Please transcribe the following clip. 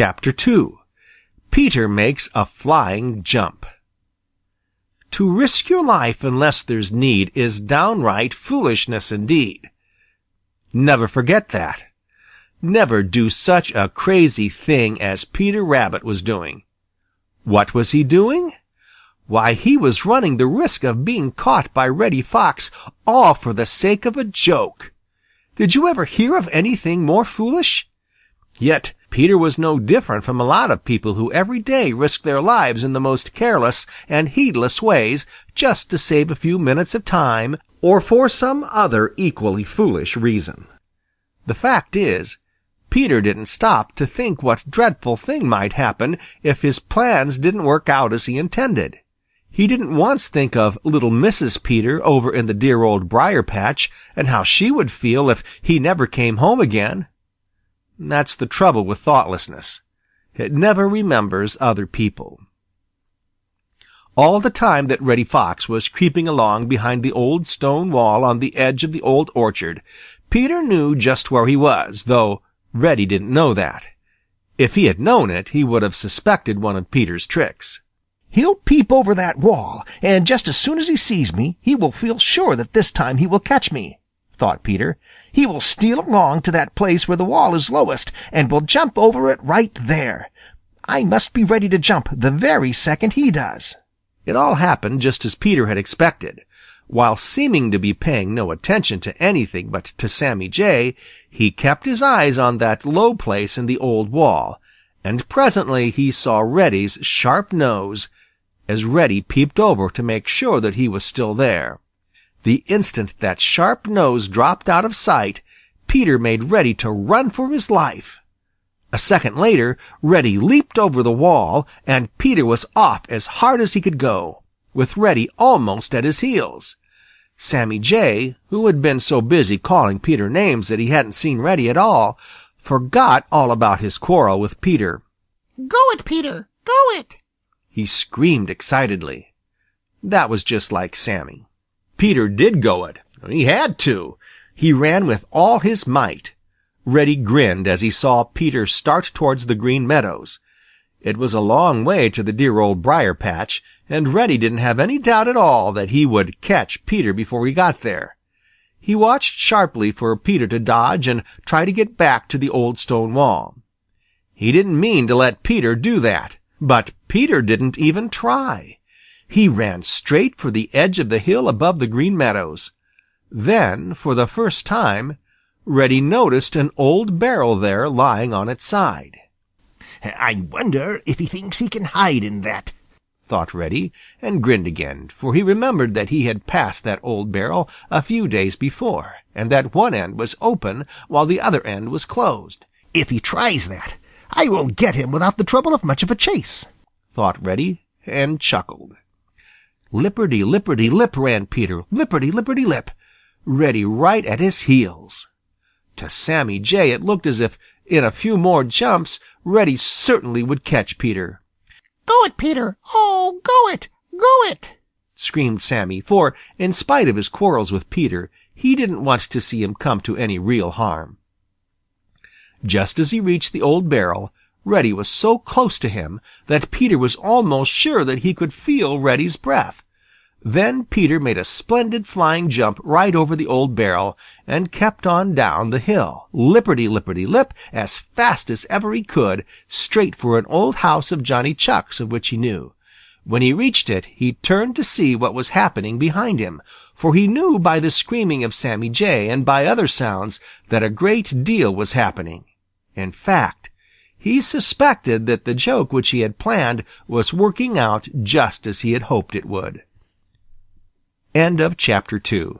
Chapter 2 Peter Makes a Flying Jump To risk your life unless there's need is downright foolishness indeed. Never forget that. Never do such a crazy thing as Peter Rabbit was doing. What was he doing? Why, he was running the risk of being caught by Reddy Fox all for the sake of a joke. Did you ever hear of anything more foolish? Yet Peter was no different from a lot of people who every day risk their lives in the most careless and heedless ways just to save a few minutes of time or for some other equally foolish reason. The fact is, Peter didn't stop to think what dreadful thing might happen if his plans didn't work out as he intended. He didn't once think of little Mrs. Peter over in the dear Old Briar patch and how she would feel if he never came home again. That's the trouble with thoughtlessness. It never remembers other people. All the time that Reddy Fox was creeping along behind the old stone wall on the edge of the old orchard, Peter knew just where he was, though Reddy didn't know that. If he had known it, he would have suspected one of Peter's tricks. He'll peep over that wall, and just as soon as he sees me, he will feel sure that this time he will catch me, thought Peter. He will steal along to that place where the wall is lowest and will jump over it right there. I must be ready to jump the very second he does. It all happened just as Peter had expected. While seeming to be paying no attention to anything but to Sammy Jay, he kept his eyes on that low place in the old wall, and presently he saw Reddy's sharp nose as Reddy peeped over to make sure that he was still there. The instant that sharp nose dropped out of sight, Peter made ready to run for his life. A second later, Reddy leaped over the wall, and Peter was off as hard as he could go, with Reddy almost at his heels. Sammy Jay, who had been so busy calling Peter names that he hadn't seen Reddy at all, forgot all about his quarrel with Peter. Go it, Peter! Go it! He screamed excitedly. That was just like Sammy. Peter did go it. He had to. He ran with all his might. Reddy grinned as he saw Peter start towards the Green Meadows. It was a long way to the dear Old Briar patch, and Reddy didn't have any doubt at all that he would catch Peter before he got there. He watched sharply for Peter to dodge and try to get back to the old stone wall. He didn't mean to let Peter do that, but Peter didn't even try. He ran straight for the edge of the hill above the Green Meadows. Then, for the first time, Reddy noticed an old barrel there lying on its side. I wonder if he thinks he can hide in that, thought Reddy, and grinned again, for he remembered that he had passed that old barrel a few days before, and that one end was open while the other end was closed. If he tries that, I will get him without the trouble of much of a chase, thought Reddy, and chuckled. Lipperty lipperty lip ran Peter, lipperty lipperty lip, Reddy right at his heels. To Sammy Jay it looked as if in a few more jumps Reddy certainly would catch Peter. Go it, Peter! Oh, go it! Go it! screamed Sammy, for in spite of his quarrels with Peter, he didn't want to see him come to any real harm. Just as he reached the old barrel, Reddy was so close to him that Peter was almost sure that he could feel Reddy's breath. Then Peter made a splendid flying jump right over the old barrel and kept on down the hill, lipperty-lipperty-lip, as fast as ever he could, straight for an old house of Johnny Chuck's of which he knew. When he reached it, he turned to see what was happening behind him, for he knew by the screaming of Sammy Jay and by other sounds that a great deal was happening. In fact, he suspected that the joke which he had planned was working out just as he had hoped it would. End of chapter 2